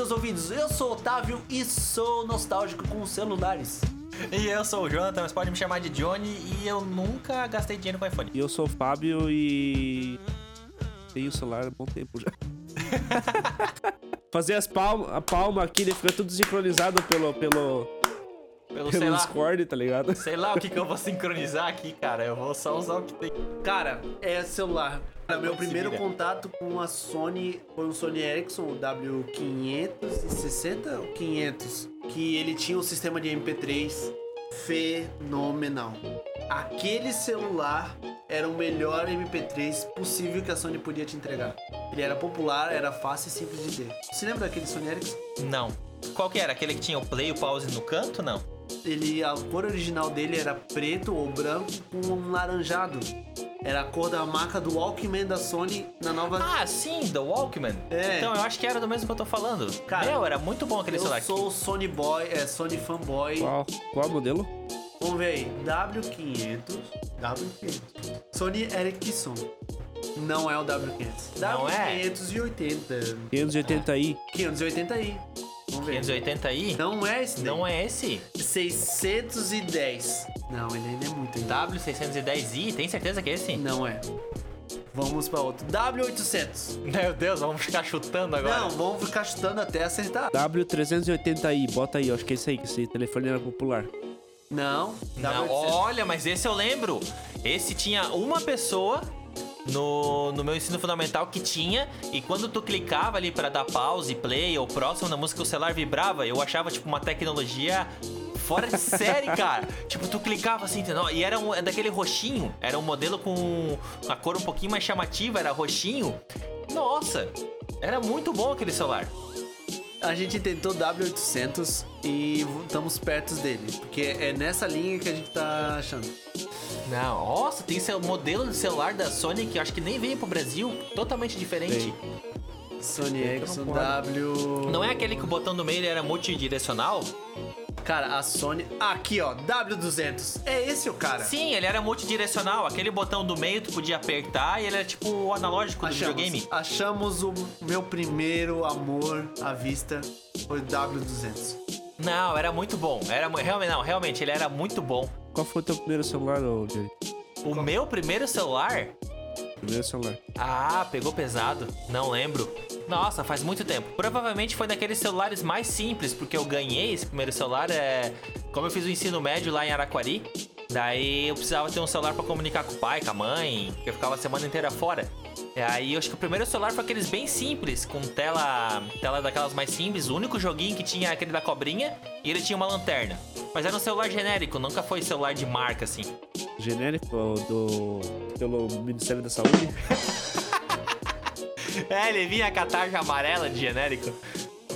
Seus ouvidos. Eu sou o Otávio e sou nostálgico com celulares. E eu sou o Jonathan, mas pode me chamar de Johnny e eu nunca gastei dinheiro com iPhone. E eu sou o Fábio e. Tenho o celular há bom tempo já. Fazer as palmas, a palma aqui, ele fica tudo sincronizado pelo, pelo, Pelo, sei pelo lá, Discord, tá ligado? sei lá o que, que eu vou sincronizar aqui, cara. Eu vou só usar o que tem. Cara, é celular. Cara, meu primeiro contato com a Sony foi um Sony Ericsson, o W560 ou 500, que ele tinha um sistema de MP3 fenomenal. Aquele celular era o melhor MP3 possível que a Sony podia te entregar. Ele era popular, era fácil e simples de ter. Você lembra daquele Sony Ericsson? Não. Qual que era? Aquele que tinha o play e o pause no canto? Não. Ele, a cor original dele era preto ou branco com um laranjado. Era a cor da marca do Walkman da Sony na nova Ah, sim, do Walkman. É. Então, eu acho que era do mesmo que eu tô falando. Cara, Meu, era muito bom aquele Eu celular. sou o Sony Boy, é Sony fanboy. Qual, qual modelo? Vamos ver aí. W500. W500. Sony Ericsson. Não é o W500. Não é? W580. 580i. 580i. Vamos ver. 580i? Não é esse daí. Não é esse? 610. Não, ele ainda é muito ainda. W610i, tem certeza que é esse? Não é. Vamos pra outro. W800. Meu Deus, vamos ficar chutando agora. Não, vamos ficar chutando até acertar. W380i, bota aí, acho que é esse aí, que esse telefone era popular. Não. Não, W800. olha, mas esse eu lembro. Esse tinha uma pessoa no, no meu ensino fundamental que tinha, e quando tu clicava ali pra dar pause, play ou próximo na música, o celular vibrava. Eu achava, tipo, uma tecnologia fora de série, cara. tipo, tu clicava assim, entendeu? E era um, é daquele roxinho. Era um modelo com a cor um pouquinho mais chamativa, era roxinho. Nossa, era muito bom aquele celular. A gente tentou W800 e estamos perto dele. Porque é nessa linha que a gente tá achando. Não, nossa, tem seu modelo de celular da Sony que eu acho que nem veio pro Brasil, totalmente diferente. Sony Ericsson não W. Não é aquele que o botão do meio era multidirecional? Cara, a Sony. Aqui, ó. W200. É esse o cara. Sim, ele era multidirecional. Aquele botão do meio tu podia apertar e ele era tipo o analógico do Achamos, videogame. achamos o meu primeiro amor à vista. Foi o W200. Não, era muito bom. Era realmente, não, realmente ele era muito bom. Qual foi o teu primeiro celular, ô Jerry? O meu primeiro celular? Primeiro celular. Ah, pegou pesado. Não lembro. Nossa, faz muito tempo. Provavelmente foi daqueles celulares mais simples, porque eu ganhei esse primeiro celular. É... Como eu fiz o ensino médio lá em Araquari, daí eu precisava ter um celular pra comunicar com o pai, com a mãe, porque eu ficava a semana inteira fora. E aí eu acho que o primeiro celular foi aqueles bem simples, com tela, tela daquelas mais simples. O único joguinho que tinha aquele da cobrinha e ele tinha uma lanterna. Mas era um celular genérico, nunca foi celular de marca assim. Genérico do. pelo Ministério da Saúde. É, ele vinha com a tarja amarela de genérico.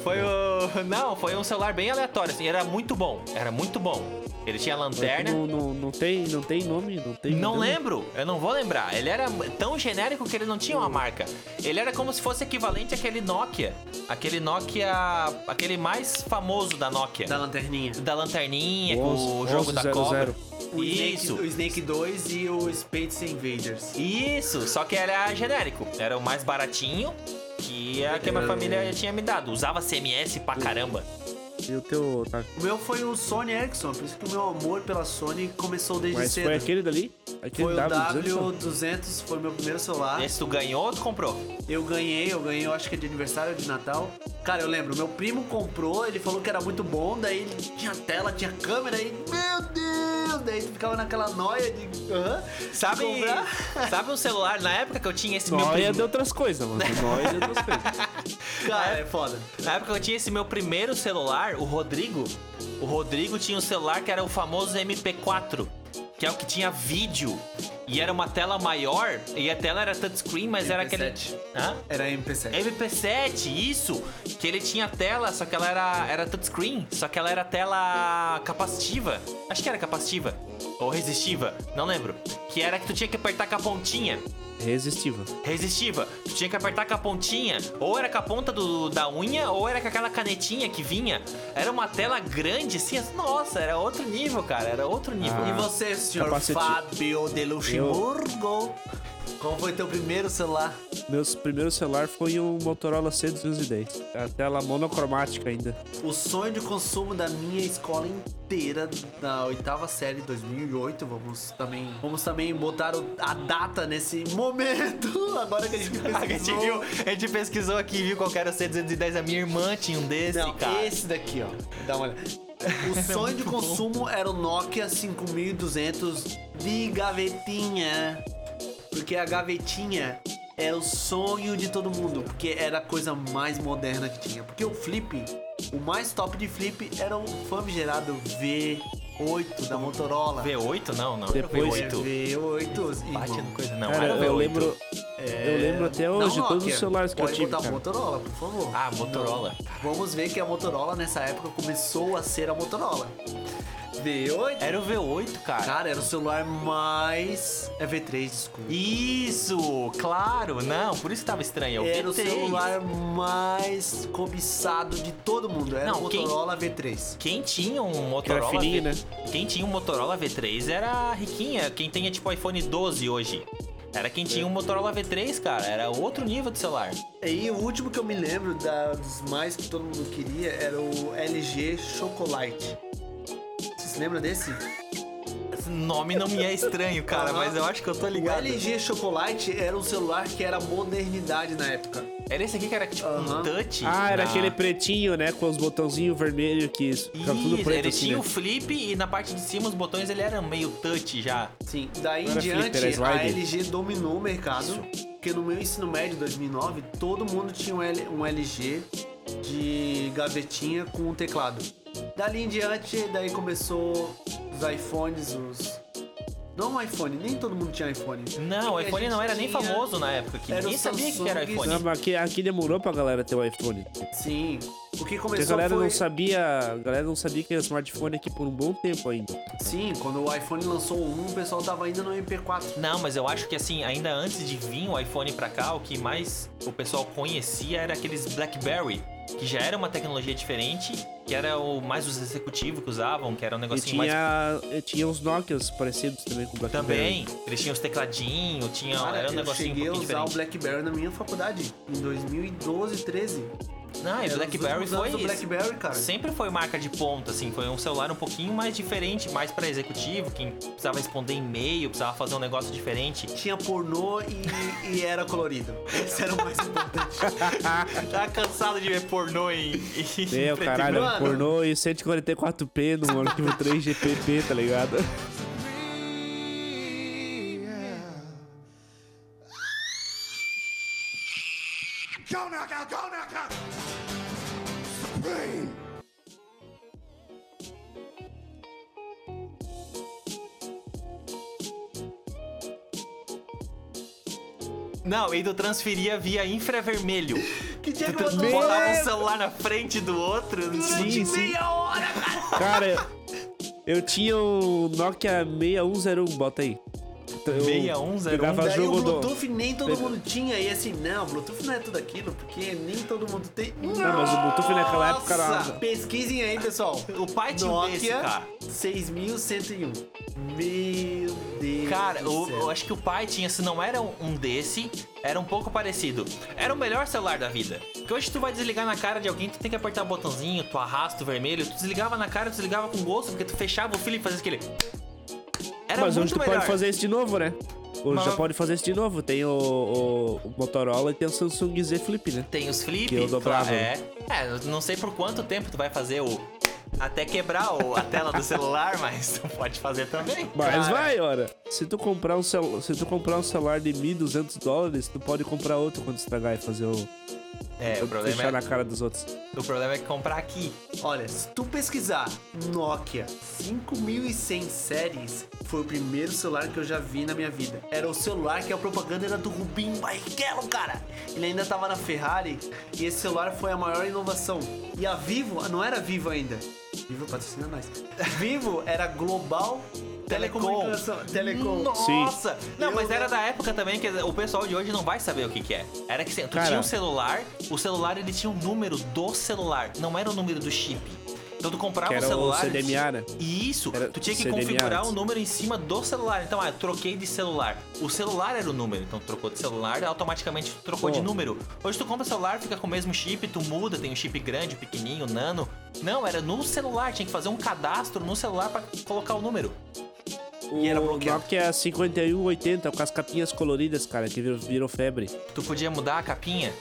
Foi o. Não, foi um celular bem aleatório, assim. Era muito bom. Era muito bom. Ele tinha lanterna. Não, não, não, tem, não tem nome, não tem. Não não- lembro, eu não vou lembrar. Ele era tão genérico que ele não tinha uma marca. Ele era como se fosse equivalente àquele Nokia. Aquele Nokia. Aquele mais famoso da Nokia. Da lanterninha. Da lanterninha, com o 11, jogo da 1100. cobra. O Snake, Isso. o Snake 2 e o Space Invaders. Isso, só que era genérico. Era o mais baratinho que a que a minha família tinha me dado. Usava CMS pra caramba. E o teu. Tá, O meu foi o Sony Ericsson, por isso que o meu amor pela Sony começou desde mas cedo. foi aquele dali? Aquele Foi o W200? W200, foi meu primeiro celular. Esse tu ganhou ou tu comprou? Eu ganhei, eu ganhei, eu acho que é de aniversário ou de Natal. Cara, eu lembro, meu primo comprou, ele falou que era muito bom, daí ele tinha tela, tinha câmera, e meu Deus, daí tu ficava naquela noia de. Sabe, Comprar? sabe um celular? Na época que eu tinha esse meu Nóia primeiro. de outras coisas, mano. Nóia de outras coisas. Cara, é foda. Na época que eu tinha esse meu primeiro celular, o Rodrigo. O Rodrigo tinha um celular que era o famoso MP4. Que é o que tinha vídeo. E era uma tela maior. E a tela era touchscreen, mas era aquele. MP7. Hã? Era MP7. MP7, isso! Que ele tinha tela, só que ela era, era touchscreen, só que ela era tela capacitiva. Acho que era capacitiva. Ou resistiva, não lembro. Que era que tu tinha que apertar com a pontinha. Resistiva. Resistiva. Tu tinha que apertar com a pontinha. Ou era com a ponta do, da unha, ou era com aquela canetinha que vinha. Era uma tela grande, assim. Nossa, era outro nível, cara. Era outro nível. E Ah. você, senhor Capacete. Fábio de Luxemburgo? Qual foi teu primeiro celular? Meu primeiro celular foi um Motorola C210. A tela monocromática ainda. O sonho de consumo da minha escola inteira, da oitava série, 2008. Vamos também, vamos também botar o- a data nesse momento. Agora que a gente A gente, pesquisou. viu, a gente pesquisou aqui, viu qual era o C210. A minha irmã tinha um desse, Não, cara. esse daqui, ó. Dá uma olhada. O sonho de consumo era o Nokia 5200 de gavetinha. Porque a gavetinha era o sonho de todo mundo. Porque era a coisa mais moderna que tinha. Porque o flip, o mais top de flip era o famigerado V8 da Motorola. V8? Não, não. Depois- era V8. V8. Bate no coisa, não. Cara, V8. eu lembro, eu lembro até hoje Não, todos os celulares que eu Pode tive. botar cara. Motorola, por favor. Ah, Motorola. Vamos ver que a Motorola nessa época começou a ser a Motorola. V8? Era o V8, cara. Cara, era o celular mais. É V3, desculpa. Isso, claro. Não, por isso que tava estranho. É o Era o V3. celular mais cobiçado de todo mundo. Era Não, o quem- Motorola V3. Quem tinha um Motorola fininho, V- né? Quem tinha um Motorola V3 era riquinha. Quem tinha tipo iPhone 12 hoje. Era quem tinha um Motorola V3, cara. Era outro nível de celular. E o último que eu me lembro da- dos mais que todo mundo queria era o LG Chocolate. Se lembra desse? Esse nome não me é estranho, cara, Aham. mas eu acho que eu tô O ligado. LG Chocolate era um celular que era modernidade na época. Era esse aqui que era tipo Aham. um touch. Ah, era na- aquele pretinho, né? Com os botãozinhos vermelhos que ficava tudo Isso, preto ele assim, tinha né? o flip e na parte de cima os botões ele era meio touch já. Sim, daí Não em diante flip, a. LG dominou o mercado. Porque no meu ensino médio, 2009, todo mundo tinha um, L- um LG de gavetinha com um teclado. Dali em diante, daí começou os iPhones, os. Não o iPhone, nem todo mundo tinha iPhone. Não, o Porque a iPhone não era nem tinha- famoso na época, que Era ninguém sabia que era Samsung. iPhone. Não, mas aqui, aqui demorou pra galera ter o iPhone. Sim. O que Porque a começou galera foi. não sabia. A galera não sabia que era smartphone aqui por um bom tempo ainda. Sim, quando o iPhone lançou o 1, o pessoal tava ainda no MP4. Não, mas eu acho que assim, ainda antes de vir o iPhone pra cá, o que mais o pessoal conhecia era aqueles BlackBerry, que já era uma tecnologia diferente, que era o mais os executivos que usavam, que era um E negocinho mais tinha, e tinha uns Nokias parecidos também com o BlackBerry. também. Eles tinham os tecladinhos, tinha Cara, era um eu negocinho um cheguei a pouquinho usar o diferente. BlackBerry na minha faculdade, em 2012, 13. Não, e os BlackBerry foi do BlackBerry, cara. Sempre foi marca de ponta, assim, foi um celular um pouquinho mais diferente, mais pra executivo, quem precisava responder e-mail, precisava fazer um negócio diferente. Tinha pornô e, e era colorido. Esse era o mais importante. Tá cansado de ver pornô em, em Meu, caralho, pornô e 144p no arquivo 3GPP, tá ligado? Não, e tu transferia via infravermelho. Que dia que Tu eu botava um celular na frente do outro Sim, sim. meia hora, cara. Cara, eu tinha o Nokia 6101, bota aí. Então, eu 6101? Pegava Daí o jogo do... Bluetooth nem todo mundo tinha. E assim, não, Bluetooth não é tudo aquilo, porque nem todo mundo tem. Não, mas o Bluetooth naquela época era- Pesquisem aí, pessoal. O pai tinha um desse, Nokia cara. 6101. Meu Deus. Cara, do o- céu. eu acho que o pai tinha, se não era um, um desse, era um pouco parecido. Era o melhor celular da vida. Porque hoje tu vai desligar na cara de alguém, tu tem que apertar o botãozinho, tu arrasta o vermelho, tu desligava na cara, tu desligava com gosto, porque tu fechava o fio e fazia aquele. Era Mas hoje tu melhor. pode fazer isso de novo, né? Hoje Mas- já pode fazer isso de novo. Tem o, o- o Motorola e tem o Samsung Z Flip, né? Tem os flip, Que eu dobrava. claro, é. É, não sei por quanto tempo tu vai fazer o. Até quebrar o- a tela do celular, mas tu pode fazer também. Mas cara. vai, ora. Se tu comprar um se tu comprar um celular de 1.200 dólares, tu pode comprar outro quando estragar e fazer o É, o problema fechar é, na cara dos outros. o problema é que comprar aqui. Olha, se tu pesquisar Nokia 5100 séries, foi o primeiro celular que eu já vi na minha vida. Era o celular que a propaganda era do Rubinho Barrichello, cara. Ele ainda tava na Ferrari e esse celular foi a maior inovação. E a Vivo, não era Vivo ainda. Vivo patrocina nós. Vivo era Global Telecomunicação. Telecom. Nossa! Não, Eu mas era da época também que o pessoal de hoje não vai saber o que, que é. Era que tu Cara. tinha um celular, o celular ele tinha o número do celular, não era o número do chip. Então tu comprava Que o era o celular. CDMA, né? E Isso, Era tu tinha que CDMA configurar antes. o número em cima do celular. Então, ah, eu troquei de celular. O celular era o número, então tu trocou de celular e automaticamente tu trocou de número. Hoje tu compra celular, fica com o mesmo chip, tu muda, tem um chip grande, pequenininho, nano. Não, era no celular, tinha que fazer um cadastro no celular pra colocar o número. E era O bloqueado. Nokia 5180 com as capinhas coloridas, cara, que virou, virou febre. Tu podia mudar a capinha.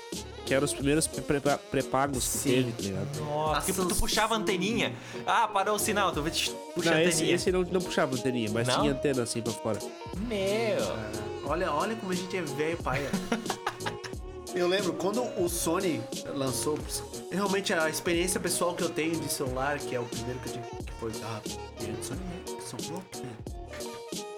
Que eram os primeiros pré-pagos que teve, tá ligado? Nossa, A que tu puxava a anteninha. Ah, parou o sinal, tu puxa Não, a esse, anteninha. esse não, não puxava anteninha, mas Não? tinha antena assim pra fora. Meu. Olha, olha como a gente é velho, pai. Eu lembro quando o Sony lançou, realmente a experiência pessoal que eu tenho de celular, que é o primeiro que eu tive, foi da Sony Ericsson, né?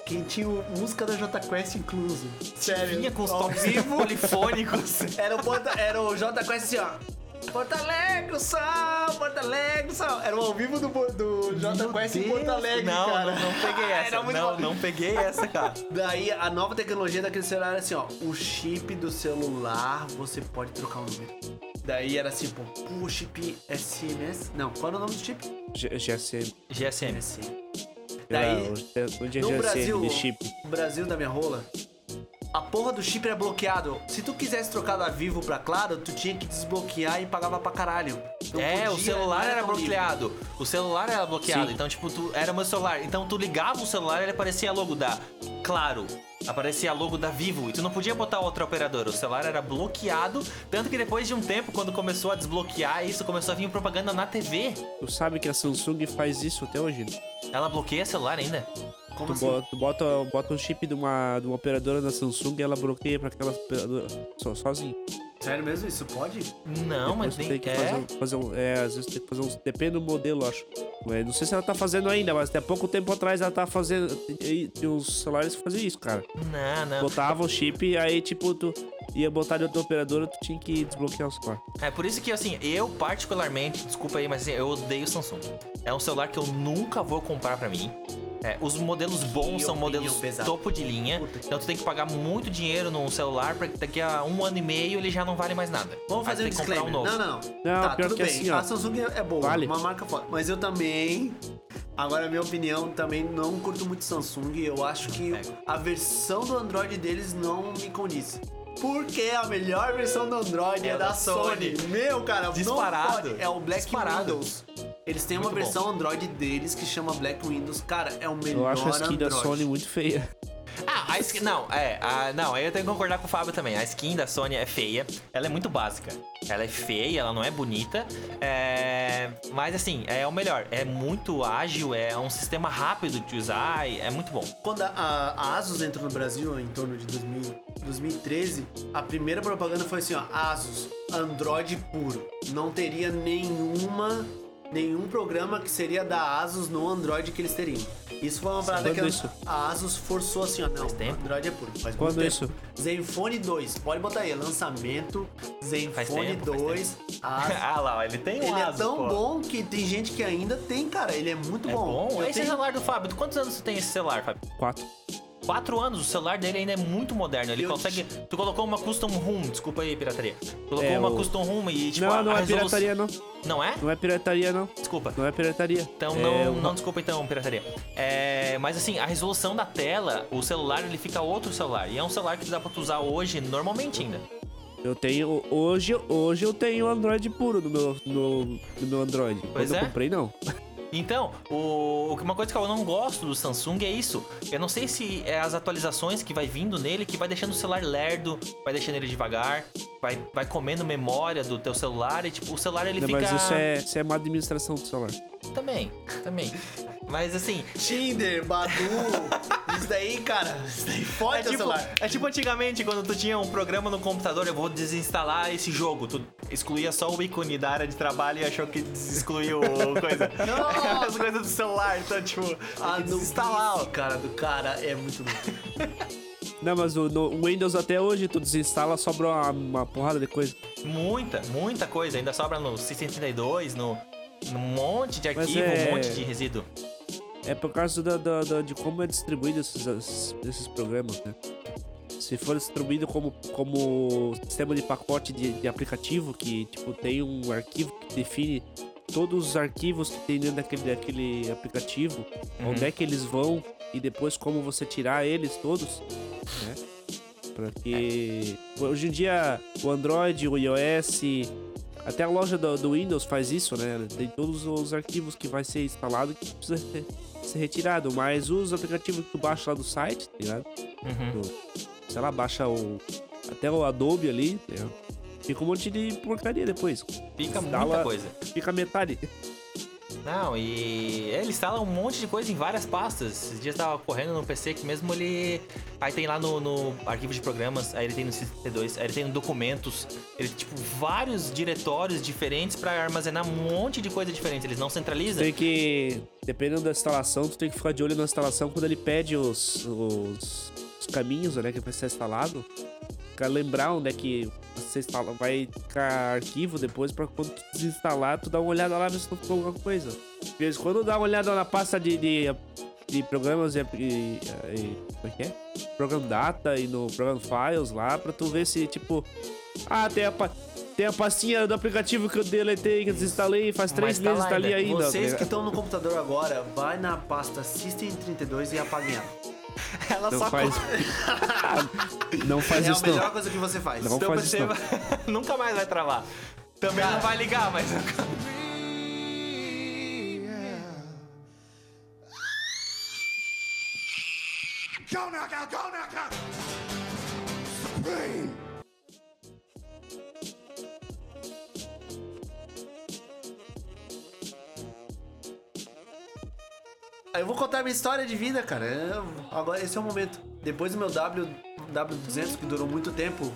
Quem tinha música da J Quest incluso. Sério. Vinha com os ao vivo. polifônicos. Era o, Porta, era o J Quest assim, ó. Porto Alegre, sal, Porto Alegre, sal. Era o ao vivo do, do J Meu Quest em. Porto Alegre, não, cara. Não, não peguei essa. Não, bom. não peguei essa, cara. Daí a nova tecnologia daquele celular era assim, ó. O chip do celular você pode trocar o número. Daí era assim, pô, o chip SMS. Não, qual era o nome do chip? G- GSM. GSM. Daí, no Brasil, chip. no Brasil da minha rola, a porra do chip era bloqueado. Se tu quisesse trocar da Vivo pra Claro, tu tinha que desbloquear e pagava pra caralho. Não é, o podia, celular não era livre. bloqueado. O celular era bloqueado. Sim. Então, tipo, tu era meu celular. Então tu ligava o celular e ele aparecia logo da Claro. Aparecia logo da Vivo. E tu não podia botar outra operadora. O celular era bloqueado. Tanto que depois de um tempo, quando começou a desbloquear isso, começou a vir propaganda na TV. Tu sabe que a Samsung faz isso até hoje, né? Ela bloqueia celular ainda. Como Tu, assim? bo- tu bota, bota um chip de uma, de uma operadora da Samsung e ela bloqueia pra aquela operadora so, sozinho. Sério mesmo? Isso pode? Não, mas tu nem tem que é. fazer, um- fazer um. É, às vezes tem que fazer uns. Depende do modelo, acho. Mas Não sei se ela tá fazendo ainda, mas até pouco tempo atrás ela tá fazendo. Tem tem uns celulares que faziam isso, cara. Não, não. Botava o chip, aí tipo, tu ia botar de outra operadora, tu tinha que desbloquear o celular. É por isso que, assim, eu particularmente, desculpa aí, mas assim, eu odeio o Samsung. É um celular que eu nunca vou comprar pra mim. É, os modelos bons são modelos topo de linha. Então tu tem que pagar muito dinheiro num celular pra que daqui a um ano e meio ele já não vale mais nada. Vamos Aí fazer um disclaimer. um novo. não, não. Não, tá, pior tudo que bem. assim, ó. a Samsung é boa, Vale. uma marca foda. Mas eu também. Agora, minha opinião, também não curto muito Samsung. Eu acho que a versão do Android deles não me condiz. Porque a melhor versão do Android é, É da, da Sony. Sony. Meu, cara, Disparado. não pode. É o Black Disparado. Windows. Eles têm uma Muito bom. versão Android deles que chama Black Windows. Cara, é o melhor Eu acho a skin Android. da Sony muito feia. Ah, a skin. Não, é. A, não, aí eu tenho que concordar com o Fábio também. A skin da Sony é feia. Ela é muito básica. Ela é feia, ela não é bonita. É, mas assim, é o melhor. É muito ágil, é um sistema rápido de usar. e É muito bom. Quando a, a- a Asus entrou no Brasil, em torno de 2000, 2013, a primeira propaganda foi assim, ó, Asus, Android puro. Não teria nenhuma nenhum programa que seria da Asus no Android que eles teriam. Isso foi uma parada Quando que a- isso? a Asus forçou assim, ó, não, tempo? Android é puro. Faz Quando muito isso? tempo. Zenfone 2, pode botar aí, lançamento, Zenfone tempo, faz 2, Asus. ah lá, ele tem um Ele é Asus, tão pô. bom que tem gente que ainda tem, cara. Ele é muito É bom. bom? Eu Esse tenho- celular do Fábio, quantos anos você tem esse celular, Fábio? Quatro. Quatro anos, o celular dele ainda é muito moderno. Ele Eu consegue. Tu colocou uma custom room, desculpa aí, pirataria. Colocou É, uma o- custom room e tipo. não, não é resolu- pirataria, não. Não é? Não é pirataria, não. Desculpa. Não é pirataria. Então É não, o- não desculpa então, pirataria. É, mas assim, a resolução da tela, o celular ele fica outro celular. E é um celular que dá pra tu usar hoje normalmente ainda. Eu tenho. Hoje, hoje eu tenho Android puro no meu, no, no meu Android. Pois Quando é. eu comprei, não. Então, o, uma coisa que eu não gosto do Samsung é isso. Eu não sei se é as atualizações que vai vindo nele que vai deixando o celular lerdo, vai deixando ele devagar, vai, vai comendo memória do teu celular e tipo, o celular ele Não, fica. Mas isso é, isso é má administração do celular. Também, também. Mas assim, Tinder, Badu, isso daí, cara, isso daí fode É tipo, celular. é tipo antigamente, quando tu tinha um programa no computador, eu vou desinstalar esse jogo. Tu excluía só o ícone da área de trabalho e achou que desexcluiu o coisa. Não. As coisas do celular, então, tipo, A desinstalar. nubice, cara, do cara é muito bom. Não, mas o, no Windows até hoje, tu desinstala, sobra uma, uma porrada de coisa. Muita, muita coisa. Ainda sobra no 632, no, no monte de arquivo, é- um monte de resíduo. É por causa da, da- da- de como é distribuído esses, esses, programas, né? Se for distribuído como, como sistema de pacote de, de aplicativo, que tipo tem um arquivo que define todos os arquivos que tem dentro daquele, daquele aplicativo, onde é que eles vão e depois como você tirar eles todos, né? Pra que. Hoje em dia, o Android, o iOS, até a loja do, do Windows faz isso, né? Tem todos os arquivos que vai ser instalado que precisa ser, retirado. Mas os aplicativos que tu baixa lá do site, tá ligado? Uhum. Tu, sei lá, baixa o. Até o Adobe ali, tá ligado? Fica um monte de porcaria depois. Fica Instala- muita coisa. Fica metade. Não, e ele instala um monte de coisa em várias pastas. Esses dias tava correndo no PC que mesmo ele. Aí tem lá no, no arquivo de programas, aí ele tem no C2, aí ele tem no documentos, ele tipo vários diretórios diferentes pra armazenar um monte de coisa diferente. Eles não centralizam. Tem que. Dependendo da instalação, tu tem que ficar de olho na instalação quando ele pede os, os, os caminhos, né? Que vai ser instalado. Pra lembrar onde é que você instala, vai ficar arquivo depois pra quando tu desinstalar, tu dá uma olhada lá ver se não ficou alguma coisa. De vez quando dá uma olhada na pasta de, de, de programas e, e, e- Como é que é? Program Data e no Program Files lá pra tu ver se, tipo. Ah, tem a, tem a pastinha do aplicativo que eu deletei, que eu desinstalei faz três tá meses, tá ali ainda. ainda. tá Vocês que estão no computador agora, vai na pasta System32 e apaguem ela. Ela Não só faz. não faz É a isso, melhor não. coisa que você faz. Não Então faz você não. vai- nunca mais vai travar. Também Cara. não vai ligar, mas. Go knockout, go knockout. Supreme. Eu vou contar minha história de vida, cara. Eu- agora esse é o momento. Depois do meu W, W200, que durou muito tempo,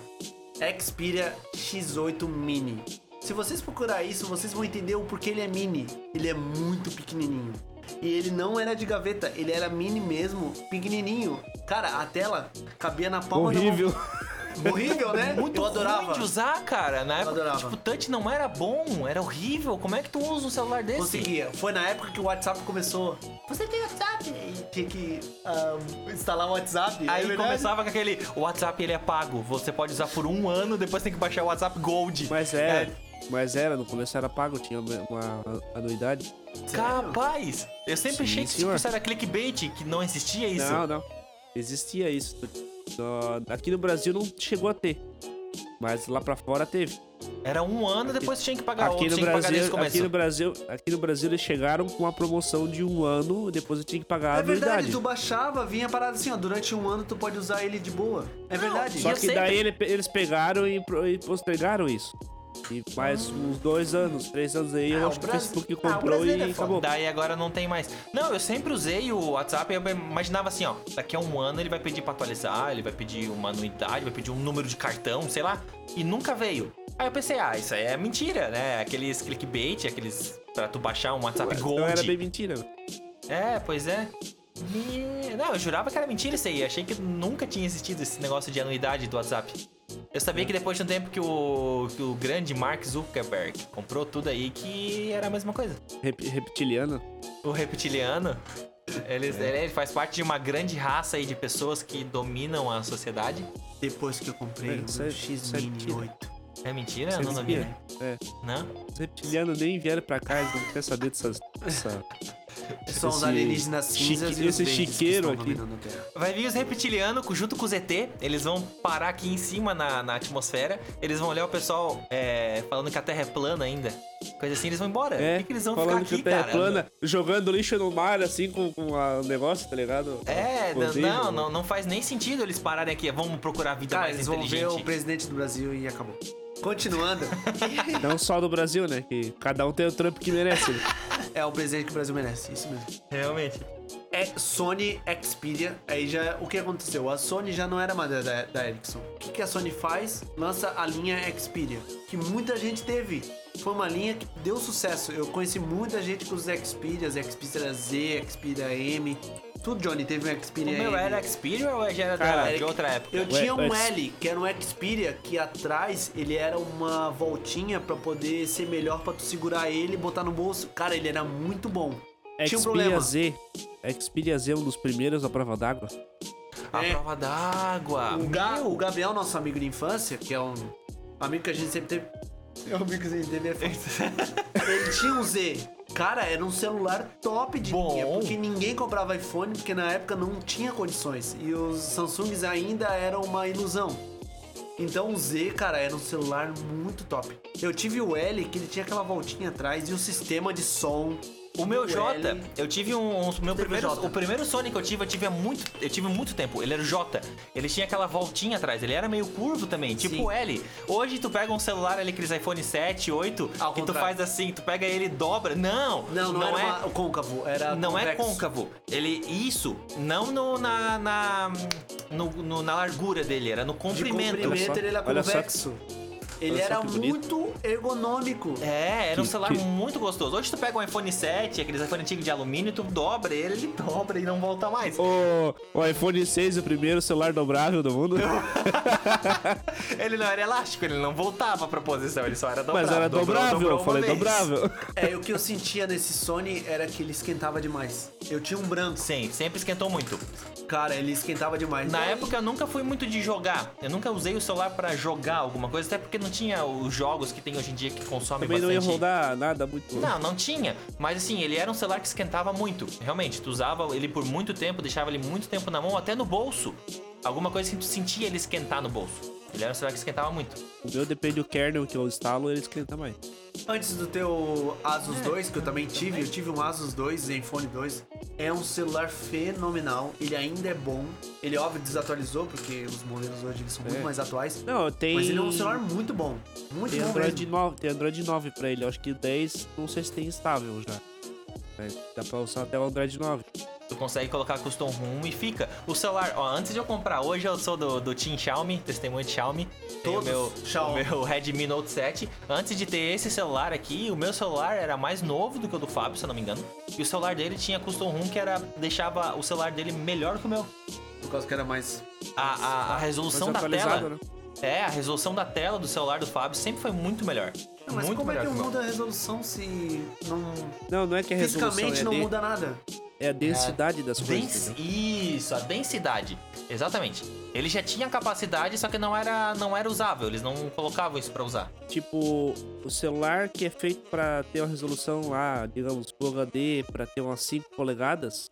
Xperia X8 Mini. Se vocês procurar isso, vocês vão entender o porquê ele é mini. Ele é muito pequenininho. E ele não era de gaveta, ele era mini mesmo, pequenininho. Cara, a tela cabia na palma Horrível. da mão. Horrível, né? Muito Eu adorava. ruim de usar, cara. Na época, adorava. tipo, o touch não era bom, era horrível. Como é que tu usa um celular desse? Conseguia. Foi na época que o WhatsApp começou. Você tem WhatsApp? E tinha que ah, instalar o WhatsApp. Aí É começava com aquele, o WhatsApp ele é pago, você pode usar por um ano, depois tem que baixar o WhatsApp Gold. Mas era. Mas era, no começo era pago, tinha uma anuidade. Capaz! Eu sempre Sim, achei que senhor. tipo, isso era clickbait, que não existia isso. Não, não. Existia isso. Aqui no Brasil não chegou a ter. Mas lá pra fora teve. Era um ano, depois tinha que pagar Aqui outro, no, tinha que pagar desde Brasil, aqui, no Brasil, aqui no Brasil eles chegaram com uma promoção de um ano, depois eu tinha que pagar a É verdade, anuidade. tu baixava, vinha parado assim, ó. Durante um ano tu pode usar ele de boa. É verdade. e Só que sempre- daí ele- eles pegaram e, pro- e postergaram isso. E mais uns dois anos, três anos aí, eu Ah, acho o que o Facebook Ah, o comprou e é acabou. Daí agora não tem mais. Não, eu sempre usei o WhatsApp, eu imaginava assim, ó, daqui a um ano ele vai pedir pra atualizar, ele vai pedir uma anuidade, vai pedir um número de cartão, sei lá, e nunca veio. Aí eu pensei, ah, isso aí é mentira, né? Aqueles clickbait, aqueles pra tu baixar um WhatsApp Gold. Não era bem mentira. É, pois é. Me- Não, eu jurava que era mentira isso aí. Achei que nunca tinha existido esse negócio de anuidade do WhatsApp. Eu sabia que depois de um tempo que o, que o grande Mark Zuckerberg comprou tudo aí, que era a mesma coisa. Rep- reptiliano. O reptiliano, eles- ele, ele faz parte de uma grande raça aí de pessoas que dominam a sociedade. Depois que eu comprei É, o é- X isso é Mini mentira. 8. É mentira? Você não sabia. É. Não? Os reptilianos nem vieram pra cá, eles não querem saber dessas. dessa- São os alienígenas chique- cinzas e os esse chiqueiro estão aqui. Vai vir os reptilianos junto com os ET, eles vão parar aqui em cima na, na atmosfera, eles vão olhar o pessoal é, falando que a Terra é plana ainda. Coisa assim, eles vão embora. Por É, que, que eles vão falando ficar aqui, que a terra cara? é plana, jogando lixo no mar, assim, com, com o negócio, tá ligado? É, não, desejo, não, né? não, não faz nem sentido eles pararem aqui. Vamos procurar vida Cara, mais eles vão ver inteligente. o presidente do Brasil e acabou. Continuando, Não só do Brasil, né? Que cada um tem o trampo que merece. né? é o presidente que o Brasil merece, isso mesmo. Realmente. É Sony Xperia, aí já o que aconteceu? A Sony já não era mais da, da, Ericsson. O que, que a Sony faz? Lança a linha Xperia, que muita gente teve. Foi uma linha que deu sucesso. Eu conheci muita gente com os Xperias, Xperia Z, Xperia M. Tudo, Johnny, teve um O Xperia meu M. era Xperia ou já era da- Cara, de outra época? Eu tinha um L, que era um Xperia, que atrás ele era uma voltinha pra poder ser melhor pra tu segurar ele e botar no bolso. Cara, ele era muito bom. Tinha um Xperia problema. Z. Xperia Z é um dos primeiros à prova d'água. A É. prova d'água. O, Ga- Meu, o Gabriel, nosso amigo de infância, que é um amigo que a gente sempre teve, É o microzinho dele é Ele tinha um Z. Cara, era um celular top de Bom. linha, porque ninguém comprava iPhone, porque na época não tinha condições. E os Samsungs ainda eram uma ilusão. Então o Z, cara, era um celular muito top. Eu tive o L, que ele tinha aquela voltinha atrás e o sistema de som. O meu J, eu tive um, um- meu primeiro, J. o primeiro Sony que eu tive, eu tive há muito, eu tive muito tempo. Ele era o J. Ele tinha aquela voltinha atrás, ele era meio curvo também, tipo Sim. o L. Hoje tu pega um celular ali aqueles iPhone 7, 8, Ao que tu contrário. faz assim, tu pega ele e dobra. Não, Não, não, era é. uma- o côncavo, era Não é convexo. côncavo. Ele isso, não no, na na, no- no- na largura dele, era no De comprimento. comprimento Olha só, ele era olha só. convexo. Ele era muito ergonômico. É, era um Que- celular que- muito gostoso. Hoje tu pega um iPhone 7, aqueles iPhone antigos de alumínio, tu dobra ele, ele dobra e não volta mais. O, o iPhone 6, o primeiro celular dobrável do mundo. Ele não era elástico, ele não voltava pra posição, ele só era dobrável. Mas era Dobrou- dobrável, dobrou eu uma falei vez. dobrável. É, o que eu sentia nesse Sony era que ele esquentava demais. Eu tinha um branco. Sim, sempre esquentou muito. Cara, ele esquentava demais. Na Daí- época eu nunca fui muito de jogar. Eu nunca usei o celular pra jogar alguma coisa, até porque não tinha os jogos que tem hoje em dia que consomem Também não ia bastante. rodar nada muito. Não, não tinha. Mas assim, ele era um celular que esquentava muito. Realmente, tu usava ele por muito tempo, deixava ele muito tempo na mão, até no bolso. Alguma coisa que tu sentia ele esquentar no bolso. Ele era um celular que esquentava muito. O meu depende do kernel que eu instalo, ele esquenta mais. Antes do teu Asus É. 2, que eu também tive, eu tive um Asus 2 Zenfone 2. É um celular fenomenal, ele ainda é bom. Ele, óbvio, desatualizou, porque os modelos hoje são muito É. mais atuais. Não, tem. Mas ele é um celular muito bom. Muito Tem bom Android, mesmo. 9, tem Android 9 pra ele. Eu acho que o 10, não sei se tem instável já. Mas dá pra usar até o Android 9. Tu consegue colocar custom ROM e fica. O celular, ó, antes de eu comprar, hoje eu sou do, do Team Xiaomi, testemunho de Xiaomi. Tem o Todos meu, Xiaomi. o meu Redmi Note 7. Antes de ter esse celular aqui, o meu celular era mais novo do que o do Fábio, se eu não me engano. E o celular dele tinha custom ROM que era deixava o celular dele melhor que o meu. Por causa que era mais. A, a, a Mais resolução da atualizado, tela. né? É, a resolução da tela do celular do Fábio sempre foi muito melhor. Não, mas muito como é melhor que o meu. muda a resolução se não. Não, não é que é resolução, Fisicamente é, não de- muda nada? é a densidade das coisas. Dens-? Isso, a densidade. Exatamente. Ele já tinha capacidade, só que não era, não era usável. Eles não colocavam isso pra usar. Tipo, o celular que é feito pra ter uma resolução lá, digamos, Full HD, pra ter umas 5 polegadas,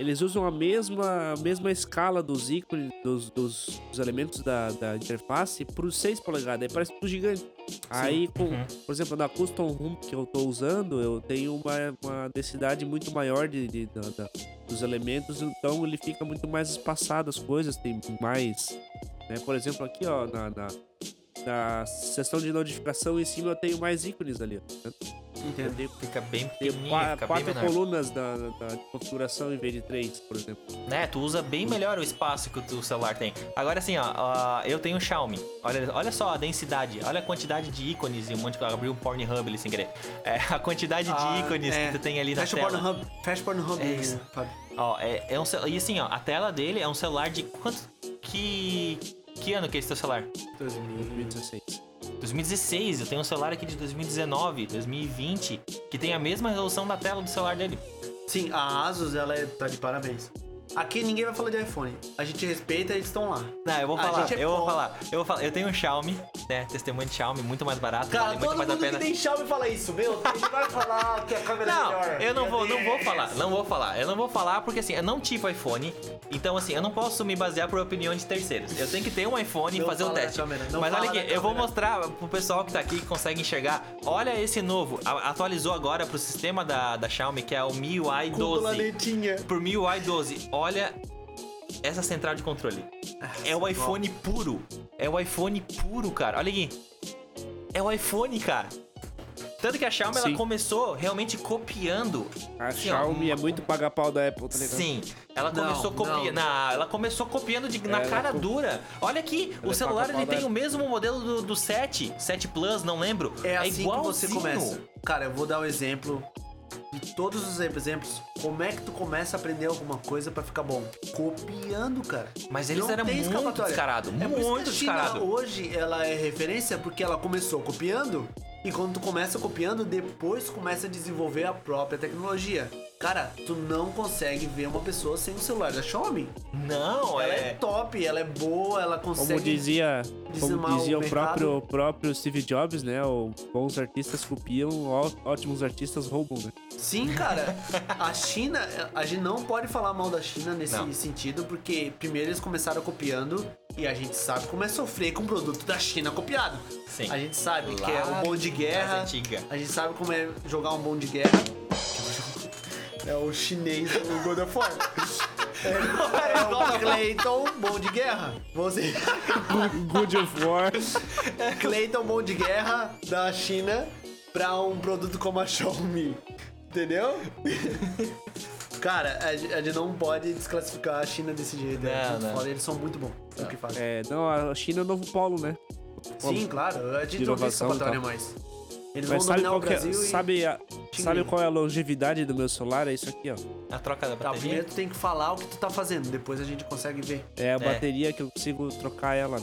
eles usam a mesma, a mesma escala dos ícones, dos, dos, dos elementos da, da interface pro 6 polegadas. Aí parece tudo gigante. Aí, com, Uhum. por exemplo, na Custom Room que eu tô usando, eu tenho uma, uma densidade muito maior de, de- da- da- dos elementos, então ele fica muito mais espaçado as coisas, tem mais. né? Por exemplo, aqui, ó, na, na, na seção de notificação em cima eu tenho mais ícones ali. ó. Eu Entendo. tenho, Fica bem tenho pequenininho, qua- fica bem quatro menor. colunas da, da configuração em vez de três, por exemplo. Né, tu usa bem melhor o espaço que o teu celular tem. Agora assim, ó, ó, eu tenho o Xiaomi. Olha, olha só a densidade, olha a quantidade de ícones e um monte de abriu um Pornhub ali sem querer. É, a quantidade de Ah, ícones é. que tu tem ali na Fecha tela. Pornhub. Fecha Pornhub, É isso. Fábio. Ó, é, é um e assim, ó, a tela dele é um celular de quanto que que ano que é esse teu celular? 2016. 2016, eu tenho um celular aqui de 2019, 2020, que tem a mesma resolução da tela do celular dele. Sim, a Asus, ela é, tá de parabéns. Aqui ninguém vai falar de iPhone. A gente respeita, eles estão lá. Não, eu vou A falar, é eu vou falar, eu vou falar. Eu tenho um Xiaomi, né? Testemunho de Xiaomi, muito mais barato, Cara, vale muito todo mais a mundo pena. que tem Xiaomi fala isso, meu. A gente vai falar que a câmera é Não, melhor. eu não Meu vou, não vou falar, não vou falar. Eu não vou falar porque assim, eu não tive iPhone, então assim, eu não posso me basear por opinião de terceiros. Eu tenho que ter um iPhone e Não fazer o teste. Mas olha aqui, eu vou mostrar pro pessoal que tá aqui que consegue enxergar. Olha esse novo, a- atualizou agora pro sistema da, da Xiaomi, que é o MIUI Com 12. planetinha. Por MIUI 12. Olha essa central de controle. É o iPhone puro. É o iPhone puro, cara. Olha aqui. É o iPhone, cara. Tanto que a Xiaomi ela começou realmente copiando. A Assim, ó, Xiaomi é muito pagar pau da Apple, tá ligado? Sim, ela Não, começou copiando. não. Ela começou copiando de- na Ela cara co- dura. Olha aqui, o Ela celular ele tem o mesmo modelo do, do 7, 7 Plus, não lembro. É assim que você igualzinho. começa. Cara, eu vou dar um exemplo de todos os exemplos. Como é que tu começa a aprender alguma coisa pra ficar bom? Copiando, cara. Mas eles Não eram muito escapatória. descarado, É muito descarado. hoje ela é referência porque ela começou copiando e quando tu começa copiando, depois começa a desenvolver a própria tecnologia. Cara, tu não consegue ver uma pessoa sem o celular da Xiaomi. Não, Ela é é. top, ela é boa, ela Como consegue. dizia, como dizimar o dizia o, mercado. próprio, o próprio Steve Jobs, né? O bons artistas copiam, ótimos artistas roubam, né? Sim, cara. A China, a gente não pode falar mal da China nesse Não. sentido, porque primeiro eles começaram copiando e a gente sabe como é sofrer com um produto da China copiado. Sim. A gente sabe que Lá é o bom de guerra. A gente sabe como é jogar um bom de guerra. É o chinês do God of War. É, é o Clayton, bom de guerra. Você, Good of War. Clayton, bom de guerra da China pra um produto como a Xiaomi. Entendeu? Cara, a gente, não pode desclassificar a China desse jeito. é Não, muito não. foda, Eles são muito bons no que fazem. É, não, a China é o novo polo, né? Sim, claro. A gente não vê e tal. mais. Eles Mas vão sabe dominar qual o que é, Brasil e... sabe, a- sabe qual é a longevidade do meu celular? É isso aqui, ó. A troca da Tá, bateria. primeiro tu tem que falar o que tu tá fazendo, depois a gente consegue ver. É a É. bateria que eu consigo trocar ela.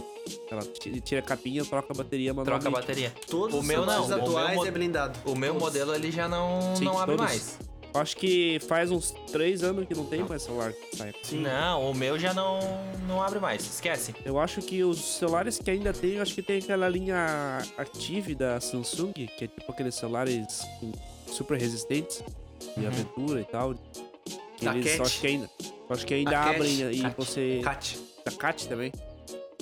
Ela ti- tira a capinha, troca a bateria manualmente. Troca a bateria. Todos O os meu não, celulares o meu atuais é blindado. O meu Todos. modelo ele já não, Sim, não abre todos. mais. Eu Acho que faz uns três anos que não tem mais celular que sai. Sim. Não, o meu já não, não abre mais. Esquece. Eu acho que os celulares que ainda tem, eu acho que tem aquela linha Active da Samsung, que é tipo aqueles celulares super resistentes de Uhum. aventura e tal. Que Da eles Cat. acho que ainda, acho que ainda Da Cat. abrem e Cat. você Cat. da Cat também.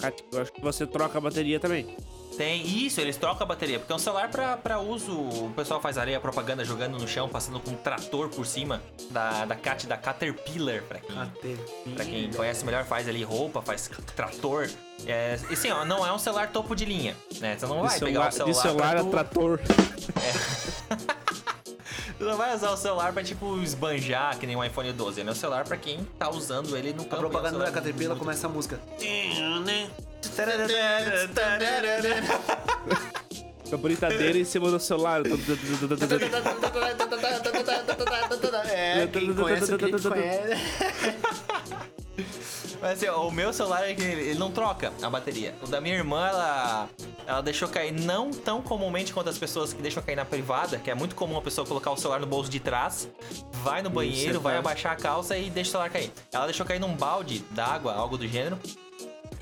Cat, eu acho que você troca a bateria também. Tem isso, eles trocam a bateria, porque é um celular pra, pra uso. O pessoal faz ali a propaganda jogando no chão, passando com um trator por cima da, da Cat, da Caterpillar, pra quem, Cat. pra quem conhece melhor, faz ali roupa, faz trator. É, e sim, ó, não é um celular topo de linha, né? Você não vai de pegar celular, o celular. de celular pra a tu- trator. Tu não vai usar o celular pra, tipo, esbanjar, que nem o iPhone 12. É meu celular pra quem tá usando ele no A campo. propaganda É um da celular Caterpillar muito- começa a música. A britadeira em cima do celular. É, quem conhece cliente conhece. Mas assim, ó, o meu celular, ele, ele não troca a bateria. O da minha irmã, ela, ela deixou cair não tão comumente quanto as pessoas que deixam cair na privada, que é muito comum a pessoa colocar o celular no bolso de trás, vai no banheiro, vai sentar. abaixar a calça e deixa o celular cair. Ela deixou cair num balde d'água, algo do gênero.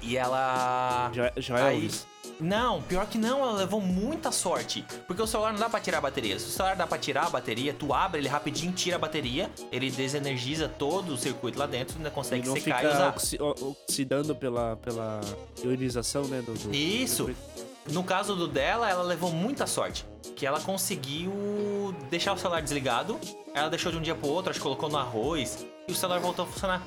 E ela. Já, já é Aí, isso. não, pior que não, ela levou muita sorte. Porque o celular não dá pra tirar a bateria. Se o celular dá pra tirar a bateria, tu abre ele rapidinho, tira a bateria, ele desenergiza todo o circuito lá dentro, ainda E consegue não secar e fica usar. oxi- oxidando pela, pela ionização, né? Do, do- Isso. No caso do dela, ela levou muita sorte. Que ela conseguiu deixar o celular desligado. Ela deixou de um dia pro outro, acho que colocou no arroz. E o celular voltou a funcionar.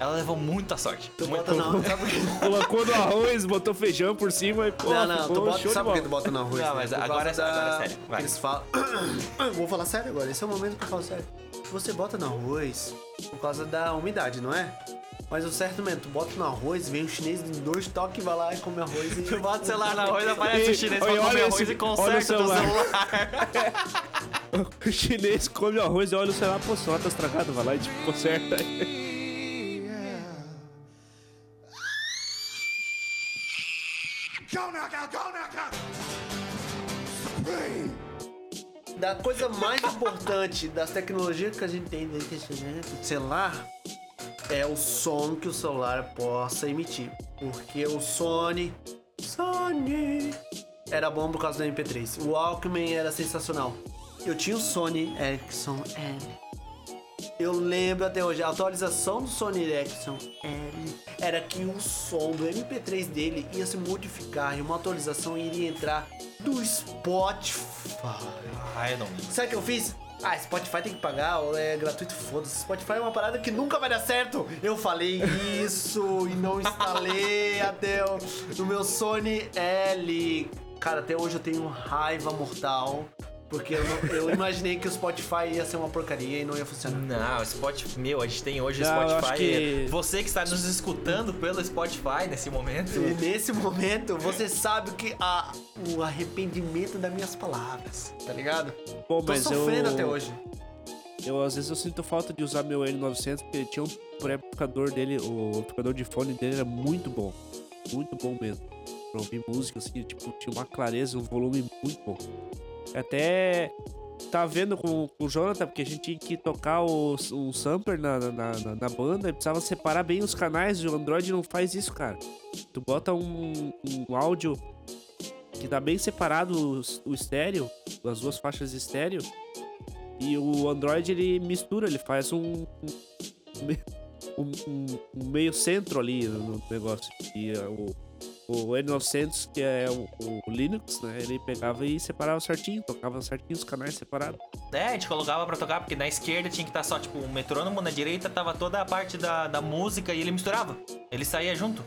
Ela levou muita sorte. Tu Muito- bota sabe por quê? Colocou no arroz, botou feijão por cima e pô, Não, não, tu bota, sabe por que tu bota no arroz? Não, né? mas Por agora é- agora é sério, vai. Eles falam... Vou falar sério agora, esse é o momento que eu falo sério. Você bota no arroz por causa da umidade, não é? Mas o certo mesmo, tu bota no arroz, vem o chinês de dois toques, vai lá e come arroz e... Tu bota o celular no arroz, aparece o chinês pra comer arroz esse- e conserta o celular. celular. O chinês come o arroz e olha o celular, pô, o celular tá estragado, vai lá e tipo, conserta. Go knockout, go knockout! Supreme! Da coisa mais importante das tecnologias que a gente tem dentro desse celular é o som que o celular possa emitir. Porque o Sony. Sony! Era bom por causa do MP3. O Walkman era sensacional. Eu tinha o Sony Ericsson L. Eu lembro até hoje, a atualização do Sony Ericsson L era que o som do MP3 dele ia se modificar e uma atualização iria entrar do Spotify. Sabe o que eu fiz? Ah, Spotify tem que pagar, é gratuito, foda-se. Spotify é uma parada que nunca vai dar certo. Eu falei isso e não instalei até o, no meu Sony L. Cara, até hoje eu tenho raiva mortal. Porque eu, não- eu imaginei que o Spotify ia ser uma porcaria e não ia funcionar. Não, o Spotify. Meu, a gente tem hoje o Não, Spotify. acho que- Você que está nos escutando pelo Spotify nesse momento. E nesse momento, você sabe que a, o arrependimento das minhas palavras, tá ligado? Pô, Tô sofrendo eu, até hoje. eu às vezes eu sinto falta de usar meu N900 porque ele tinha um pré-amplificador dele, o amplificador de fone dele era muito bom, muito bom mesmo. Pra ouvir música assim, tipo, tinha uma clareza, um volume muito bom. Até tava vendo com, com o Jonathan, porque a gente tinha que tocar o, o sampler na, na, na, na banda, e precisava separar bem os canais, e o Android não faz isso, cara. Tu bota um, um áudio que tá bem separado o, o estéreo, as duas faixas de estéreo, e o Android ele mistura, ele faz um, um, um- um- um meio centro ali no negócio. E uh, o, o N900, que é o, o Linux, né? Ele pegava e separava certinho, tocava certinho os canais separados. É, a gente colocava pra tocar, porque na esquerda tinha que estar só, tipo, o metrônomo, na direita tava toda a parte da, da música e ele misturava. Ele saía junto.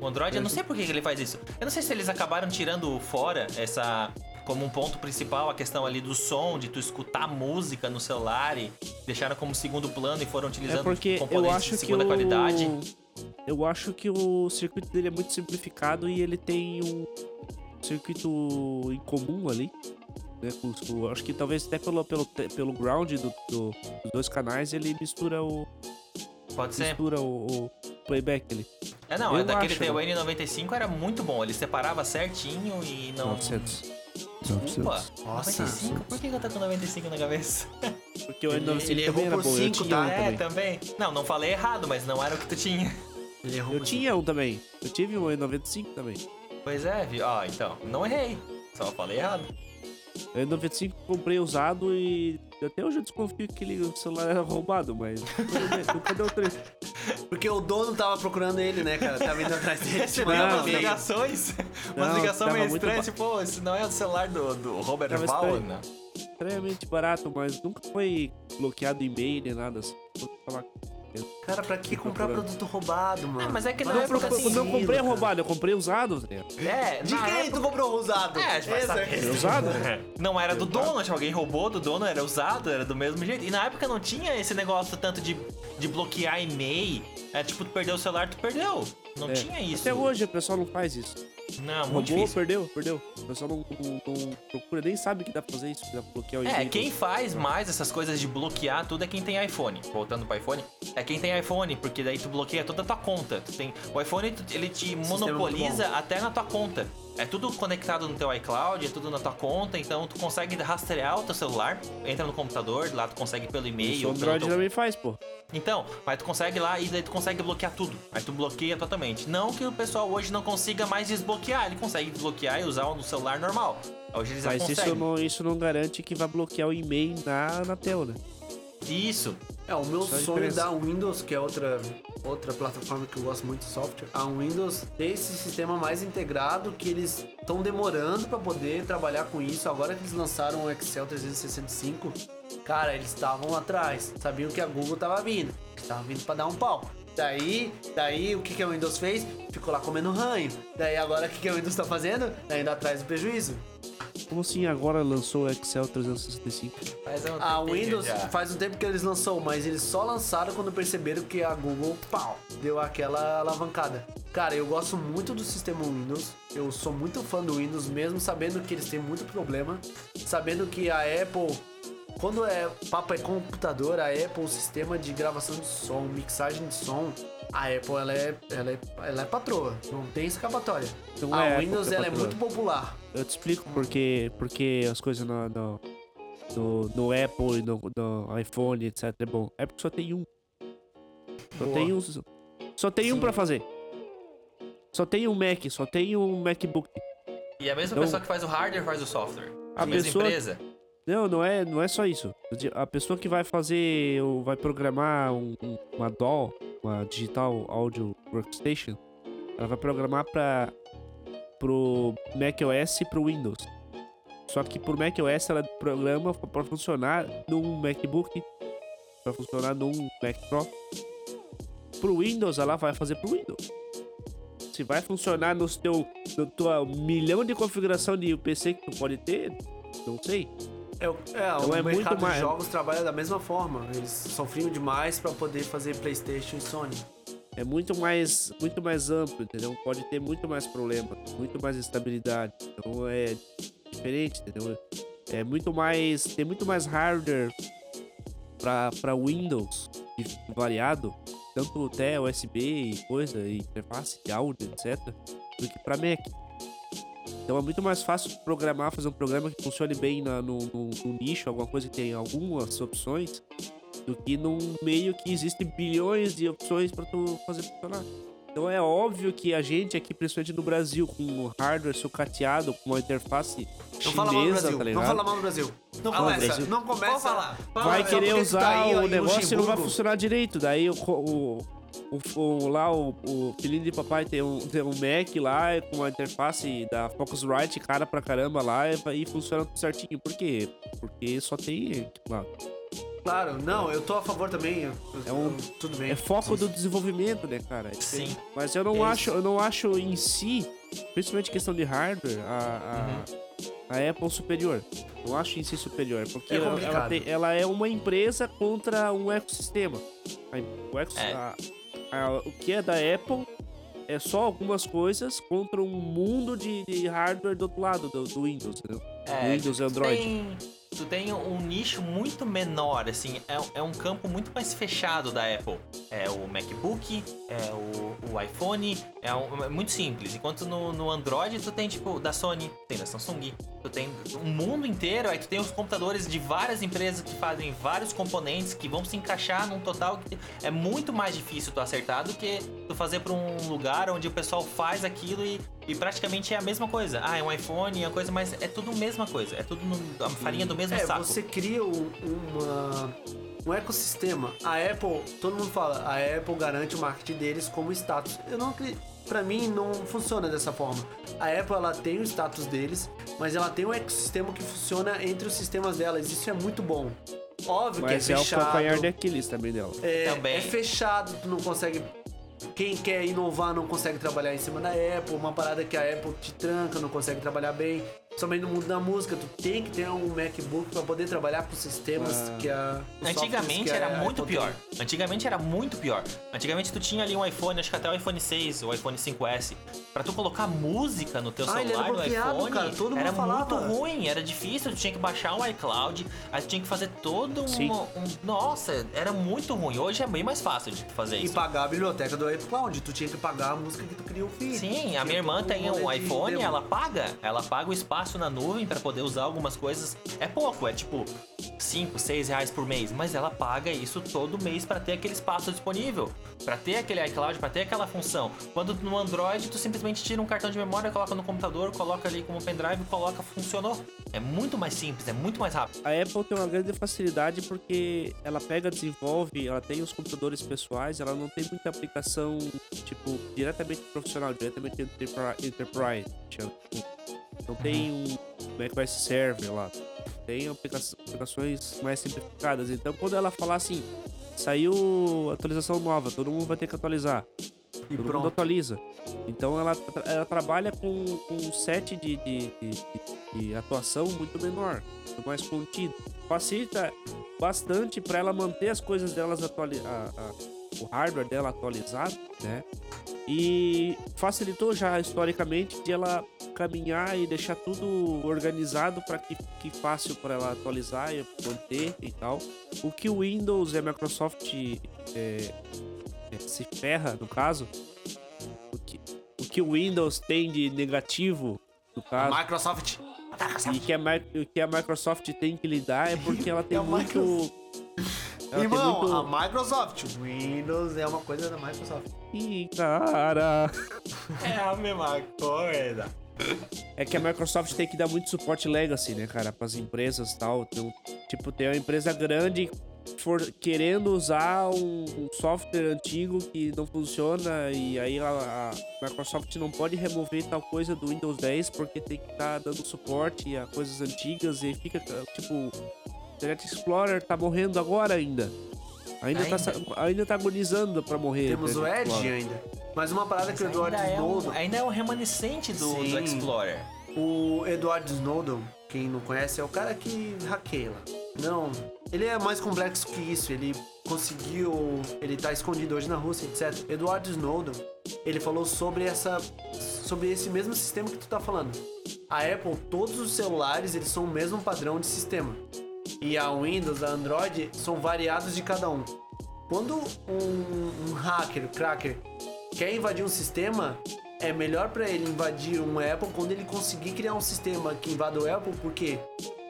O Android, eu não sei por que que ele faz isso. Eu não sei se eles acabaram tirando fora essa. Como um ponto principal, a questão ali do som, de tu escutar música no celular e deixaram como segundo plano e foram utilizando É porque eu componentes acho de que segunda o... qualidade. Eu acho que o circuito dele é muito simplificado e ele tem um circuito em comum ali. Né, com com- acho que talvez até pelo, pelo, pelo ground do- do- dos dois canais ele mistura o, Pode ser. mistura o, o playback ali. É, não, é Eu daquele acho, teu né? N95 era muito bom. Ele separava certinho e não. 900. Desculpa. Nossa. 95? Por que eu tô com 95 na cabeça? Porque o Ele- N95 ele errou também era por bom. Eu cinco, tinha tá? é, também. Não, não falei errado, mas não era o que tu tinha. Ele errou Eu tinha um também. Eu tive um N95 também. Pois é, vi. Ó, então, não errei. Só falei errado. O N95 comprei usado e até hoje eu desconfio que aquele celular era roubado, mas nunca deu treta. Porque o dono tava procurando ele, né, cara? Tava indo atrás dele. Recebeu umas não. ligações. umas Não, ligações tava meio estranhas, ba- tipo, pô, esse não é o celular do, do Robert Tava estranho. né? Extremamente barato, mas nunca foi bloqueado e-mail nem nada assim. Falar. Cara, pra que comprar procurando. produto roubado, mano? Ah, mas é que na Vai época, assim, Eu não comprei roubado, eu comprei usado. tá ligado? É, De na quem época- tu comprou usado? É, a gente vai Essa- saber. É usado? Não era do dono, tipo, alguém roubou do dono, era usado, era do mesmo jeito. E na época não tinha esse negócio tanto de, de bloquear e-mail. É tipo, tu perdeu o celular, tu perdeu. Não É. tinha isso. Até hoje o pessoal não faz isso. Não, muito difícil. perdeu, perdeu. O pessoal não, não- não procura, nem sabe que dá pra fazer isso, que dá pra bloquear o. É, quem faz mais essas coisas de bloquear tudo é quem tem iPhone. Voltando pro iPhone, é quem tem iPhone, porque daí tu bloqueia toda a tua conta. Tu tem, o iPhone, ele te monopoliza até na tua conta. É tudo conectado no teu iCloud, é tudo na tua conta, então tu consegue rastrear o teu celular, entra no computador, lá tu consegue pelo e-mail, Isso o Android teu também faz, pô. Então, mas tu consegue lá e daí tu consegue bloquear tudo. Aí tu bloqueia totalmente. Não que o pessoal hoje não consiga mais desbloquear, ele consegue desbloquear e usar no celular normal. Hoje eles já Mas isso conseguem. não, isso não garante que vai bloquear o e-mail na, na tela, né? Isso. É, o meu Só sonho da Windows, que é outra, outra plataforma que eu gosto muito de software, a Windows ter esse sistema mais integrado que eles estão demorando para poder trabalhar com isso. Agora que eles lançaram o Excel 365, cara, eles estavam atrás, sabiam que a Google tava vindo, tava vindo para dar um pau. Daí, daí o que, que a Windows fez? Ficou lá comendo ranho. Daí agora o que, que a Windows tá fazendo? Tá indo atrás do prejuízo. Como assim agora lançou o Excel 365? Faz um A tempinho Windows já. faz um tempo que eles lançou, mas eles só lançaram quando perceberam que a Google, pau, deu aquela alavancada. Cara, eu gosto muito do sistema Windows. Eu sou muito fã do Windows, mesmo sabendo que eles têm muito problema. Sabendo que a Apple, quando é papo é computador, a Apple, o sistema de gravação de som, mixagem de som, a Apple ela é, ela é, ela é patroa, não tem escapatória. Não a é a Windows é ela é muito popular. Eu te explico porque, porque as coisas no, no, no, no Apple e no, no iPhone, etc. é bom. É porque só tem um. Só Boa. tem um. Só tem um Sim. pra fazer. Só tem um Mac, só tem um MacBook. E a mesma Então- pessoa que faz o hardware faz o software. A A mesma pessoa- empresa. Não, não é, não é só isso. A pessoa que vai fazer, ou vai programar um- um- uma DAW, uma Digital Audio Workstation, ela vai programar para pro macOS e pro Windows. Só que pro macOS ela programa para funcionar num MacBook, para funcionar num Mac Pro. Pro Windows ela vai fazer pro Windows. Se vai funcionar no teu, no tua milhão de configuração de PC que tu pode ter, não sei. É, o- é, o Então é muito mercado de mais- jogos trabalha da mesma forma. Eles sofriam demais pra poder fazer PlayStation e Sony. é muito mais muito mais amplo, entendeu? Pode ter muito mais problema, muito mais instabilidade. Então é diferente, entendeu? É muito mais tem muito mais hardware para para Windows variado, tanto até USB e coisa, e interface de áudio, etc, do que para Mac. Então é muito mais fácil programar, fazer um programa que funcione bem na- no, no- no nicho, alguma coisa que tem algumas opções, do que num meio que existem bilhões de opções para tu fazer funcionar. Então é óbvio que a gente aqui, principalmente no Brasil, com o hardware sucateado, com uma interface Não fala mal do Brasil. tá não fala mal do Brasil. Não Fala começa. Brasil. Não começa. Falar. Fala, vai querer usar aí, ó, o negócio e não vai funcionar direito. Daí o, o, o, o- lá o, o filhinho de papai tem um, tem um Mac lá é com a interface da Focusrite cara pra caramba lá e, e funciona tudo certinho. Por quê? Porque só tem. Lá, Claro, não, eu tô a favor também. eu- É um- eu- tudo bem. é foco do desenvolvimento, né, cara? É Sim. Mas eu não É acho, eu não acho em si, principalmente questão de hardware, a, a, a Apple superior. Não acho em si superior, porque É ela, ela, tem- ela é uma empresa contra um ecossistema. A- o, eco- É. a- o que é da Apple é só algumas coisas contra um mundo de, de hardware do outro lado do, do Windows, entendeu? É, Windows e tu Android. Tem, tu tem um nicho muito menor, assim, é, é um campo muito mais fechado da Apple. É o MacBook, é o, o iPhone, é, um- é muito simples. Enquanto no, no Android tu tem, tipo, da Sony, tem da Samsung, tu tem um mundo inteiro, aí tu tem os computadores de várias empresas que fazem vários componentes que vão se encaixar num total que é muito mais difícil tu acertar do que fazer pra um lugar onde o pessoal faz aquilo e, e praticamente é a mesma coisa. Ah, é um iPhone, é uma coisa, mas é tudo a mesma coisa. É tudo no- a farinha do mesmo É, saco. você cria um, uma, um ecossistema. A Apple, todo mundo fala, a Apple garante o marketing deles como status. Eu não acredito. Pra mim, não funciona dessa forma. A Apple, ela tem o status deles, mas ela tem um ecossistema que funciona entre os sistemas delas. Isso é muito bom. Óbvio Mas que é, é o fechado. calcanhar de Aquiles também dela. É, Também. é fechado, tu não consegue. Quem quer inovar não consegue trabalhar em cima da Apple. Uma parada que a Apple te tranca, não consegue trabalhar bem. Somente no mundo da música, tu tem que ter um MacBook pra poder trabalhar com sistemas Ah. que a. Antigamente que a era muito Apple pior. tem. Antigamente era muito pior. Antigamente tu tinha ali um iPhone, acho que até o iPhone 6 ou iPhone 5S. Pra tu colocar música no teu Ah, ele era celular, no iPhone, cara, todo mundo era falava. muito ruim, era difícil, tu tinha que baixar um iCloud, aí tu tinha que fazer todo um, um- Nossa, era muito ruim. Hoje é bem mais fácil de tu fazer E isso. pagar a biblioteca do iCloud. Tu tinha que pagar a música que tu queria ouvir. Sim, a minha irmã tem um iPhone, ela paga. Ela paga o espaço na nuvem pra poder usar algumas coisas. É pouco, é tipo 5, 6 reais por mês. Mas ela paga isso todo mês pra ter aquele espaço disponível. Pra ter aquele iCloud, pra ter aquela função. Quando no Android, tu simplesmente tira um cartão de memória, coloca no computador, coloca ali como pendrive, coloca, funcionou. É muito mais simples, é muito mais rápido. A Apple tem uma grande facilidade porque ela pega, desenvolve, ela tem os computadores pessoais, ela não tem muita aplicação, tipo, diretamente profissional, diretamente enterpri- enterprise. Não tem um macOS Server lá. Tem aplica- aplicações mais simplificadas. Então, quando ela falar assim, saiu atualização nova, todo mundo vai ter que atualizar. E todo mundo pronto. atualiza. Então ela, ela trabalha com, com um set de, de, de- de- atuação muito menor, muito mais contido. Facilita bastante para ela manter as coisas delas atuali a- a- o hardware dela atualizado, né? E facilitou já historicamente de ela caminhar e deixar tudo organizado para que fique fácil para ela atualizar e manter e tal. O que o Windows e a Microsoft é, é, se ferra, no caso, o que, o que o Windows tem de negativo, no caso, A Microsoft. e que a, que a Microsoft tem que lidar é porque ela tem É muito. Ela Irmão, muito. a Microsoft. Windows é uma coisa da Microsoft. Ih, cara. É a mesma coisa. É que a Microsoft tem que dar muito suporte legacy, né, cara, pras empresas e tal. Então, tipo, tem uma empresa grande for querendo usar um, um software antigo que não funciona e aí a, a Microsoft não pode remover tal coisa do Windows 10 porque tem que estar dando suporte a coisas antigas e fica, tipo, Internet Explorer tá morrendo agora ainda. Ainda, Tá, Ainda? sa- ainda tá agonizando pra morrer. Temos o Edge Explorer. ainda. Mas uma parada que o Mas Edward ainda, é um, Snowden. ainda é um remanescente do, do. Explorer. O Edward Snowden, quem não conhece, é o cara que hackeia lá. Não, ele é mais complexo que isso. Ele conseguiu. Ele tá escondido hoje na Rússia, etc. Edward Snowden, ele falou sobre essa. sobre esse mesmo sistema que tu tá falando. A Apple, todos os celulares, eles são o mesmo padrão de sistema. E a Windows, a Android, são variados de cada um. Quando um, um hacker, cracker, quer invadir um sistema, é melhor pra ele invadir um Apple quando ele conseguir criar um sistema que invada o Apple, porque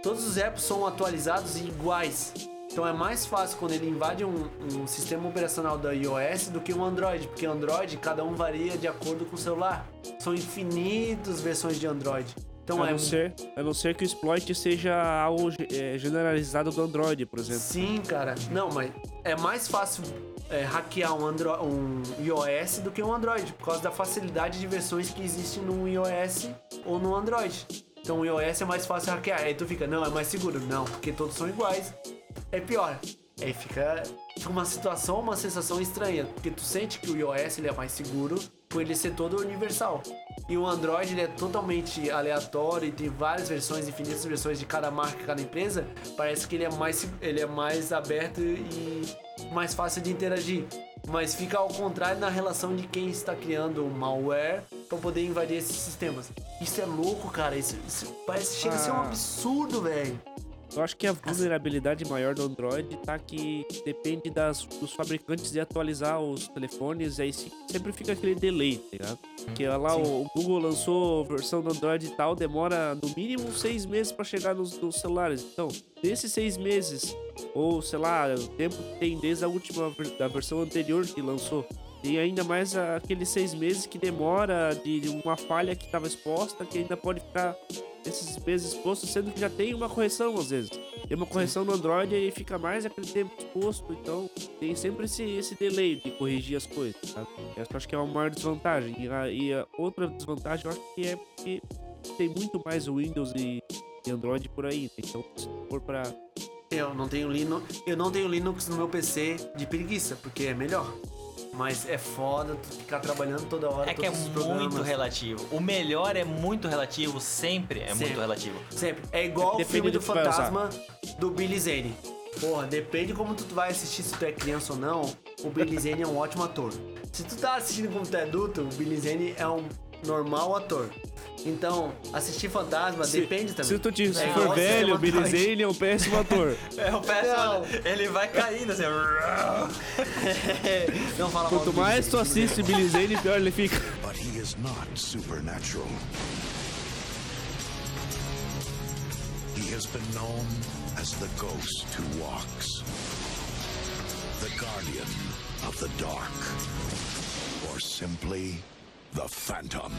todos os apples são atualizados e iguais. Então é mais fácil quando ele invade um, um sistema operacional da iOS do que um Android, porque Android cada um varia de acordo com o celular. São infinitas versões de Android. Então A é não, ser, a não ser que o exploit seja algo é, generalizado do Android, por exemplo. Sim, cara. Não, mas é mais fácil é, hackear um, Andro um iOS do que um Android, por causa da facilidade de versões que existem no iOS ou no Android. Então o iOS é mais fácil hackear. Aí tu fica, não, é mais seguro. Não, porque todos são iguais. É pior. Aí fica, fica uma situação, uma sensação estranha, porque tu sente que o iOS ele é mais seguro por ele ser todo universal. E o Android ele é totalmente aleatório e tem várias versões, infinitas versões de cada marca, cada empresa. Parece que ele é mais, ele é mais aberto e mais fácil de interagir. Mas fica ao contrário na relação de quem está criando malware para poder invadir esses sistemas. Isso é louco, cara. Isso, isso parece chega a ser um Ah. absurdo, velho. Eu acho que a vulnerabilidade maior do Android tá que depende das, dos fabricantes de atualizar os telefones, aí se- sempre fica aquele delay, tá ligado? Porque lá o, o Google lançou versão do Android e tal, demora no mínimo seis meses pra chegar nos, nos celulares. Então, nesses seis meses, ou sei lá, o tempo que tem desde a última da versão anterior que lançou. E ainda mais aqueles seis meses que demora de uma falha que estava exposta, que ainda pode ficar esses meses expostos, sendo que já tem uma correção às vezes. Tem uma correção no Android e fica mais aquele tempo exposto, então tem sempre esse, esse delay de corrigir as coisas, sabe? Essa eu acho que é uma maior desvantagem. E a, e a outra desvantagem eu acho que é porque tem muito mais Windows e, e Android por aí. né? Então, se for pra. Eu não tenho Linux, eu não tenho Linux no meu PC de preguiça, porque é melhor. Mas é foda tu ficar trabalhando toda hora É que é muito relativo. O melhor é muito relativo, sempre é Sempre. muito relativo. Sempre. É igual o Depende filme do do que vai usar. fantasma do Billy Zane. Porra, depende como tu vai assistir, se tu é criança ou não, o Billy Zane é um ótimo ator. Se tu tá assistindo como tu é adulto, o Billy Zane é um normal ator. Então, assistir fantasma Se- depende também. Se tu te, se É for velho, o Billy. Zane é um péssimo ator. É, o péssimo, Não. ele vai caindo assim. não fala mal Quanto mais tu assiste Billy Zane, pior ele fica. But he is not supernatural. He has been known as the ghost who walks, the guardian of the dark, or simply the Phantom.